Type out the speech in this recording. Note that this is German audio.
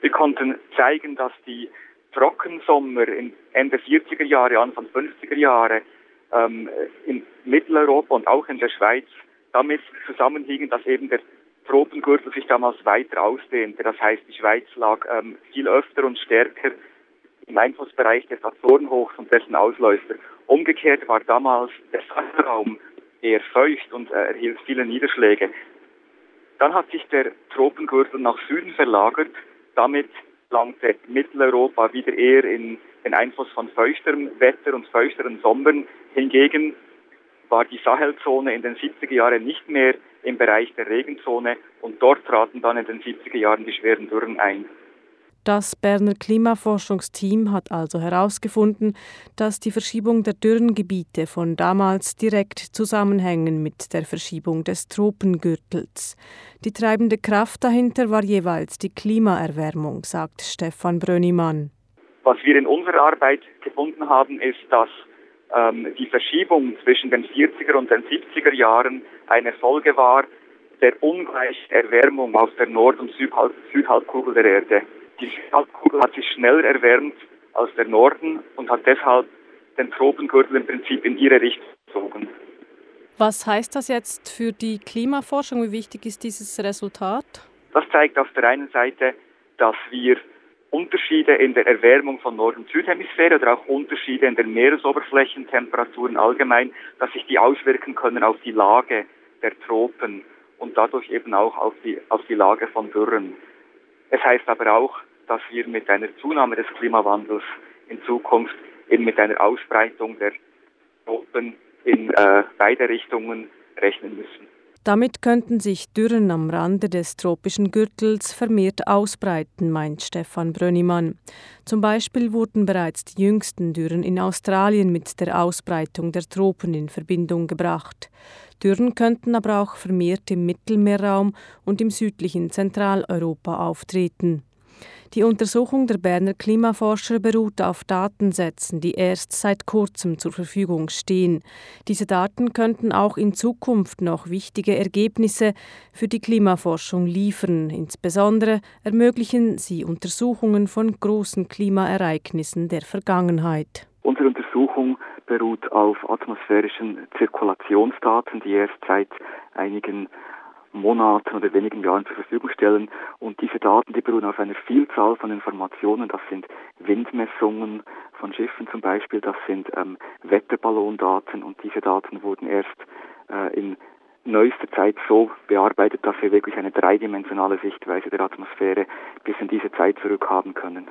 Wir konnten zeigen, dass die Trockensommer in Ende 40er Jahre, Anfang 50er Jahre ähm, in Mitteleuropa und auch in der Schweiz damit zusammenliegen, dass eben der Tropengürtel sich damals weiter ausdehnte. Das heißt, die Schweiz lag ähm, viel öfter und stärker im Einflussbereich des Azorenhochs und dessen Ausläufer. Umgekehrt war damals der Sachraum eher feucht und äh, erhielt viele Niederschläge. Dann hat sich der Tropengürtel nach Süden verlagert. Damit langte Mitteleuropa wieder eher in den Einfluss von feuchterem Wetter und feuchteren Sommern. Hingegen war die Sahelzone in den 70er Jahren nicht mehr im Bereich der Regenzone und dort traten dann in den 70er Jahren die schweren Dürren ein. Das Berner Klimaforschungsteam hat also herausgefunden, dass die Verschiebung der Dürrengebiete von damals direkt zusammenhängen mit der Verschiebung des Tropengürtels. Die treibende Kraft dahinter war jeweils die Klimaerwärmung, sagt Stefan Brönnimann. Was wir in unserer Arbeit gefunden haben, ist, dass ähm, die Verschiebung zwischen den 40er und den 70er Jahren eine Folge war der ungleichen Erwärmung auf der Nord- und Südhalbkugel der Erde. Die Südhalbkugel hat sich schneller erwärmt als der Norden und hat deshalb den Tropengürtel im Prinzip in ihre Richtung gezogen. Was heißt das jetzt für die Klimaforschung? Wie wichtig ist dieses Resultat? Das zeigt auf der einen Seite, dass wir Unterschiede in der Erwärmung von Nord- und Südhemisphäre oder auch Unterschiede in den Meeresoberflächentemperaturen allgemein, dass sich die auswirken können auf die Lage der Tropen und dadurch eben auch auf die, auf die Lage von Dürren. Es heißt aber auch, dass wir mit einer Zunahme des Klimawandels in Zukunft eben mit einer Ausbreitung der Tropen in äh, beide Richtungen rechnen müssen. Damit könnten sich Dürren am Rande des tropischen Gürtels vermehrt ausbreiten, meint Stefan Brönnimann. Zum Beispiel wurden bereits die jüngsten Dürren in Australien mit der Ausbreitung der Tropen in Verbindung gebracht. Dürren könnten aber auch vermehrt im Mittelmeerraum und im südlichen Zentraleuropa auftreten. Die Untersuchung der Berner Klimaforscher beruht auf Datensätzen, die erst seit kurzem zur Verfügung stehen. Diese Daten könnten auch in Zukunft noch wichtige Ergebnisse für die Klimaforschung liefern. Insbesondere ermöglichen sie Untersuchungen von großen Klimaereignissen der Vergangenheit. Unsere Untersuchung beruht auf atmosphärischen Zirkulationsdaten, die erst seit einigen Monaten oder wenigen Jahren zur Verfügung stellen. Und diese Daten, die beruhen auf einer Vielzahl von Informationen. Das sind Windmessungen von Schiffen zum Beispiel, das sind ähm, Wetterballondaten und diese Daten wurden erst äh, in neuester Zeit so bearbeitet, dass wir wirklich eine dreidimensionale Sichtweise der Atmosphäre bis in diese Zeit zurück haben können.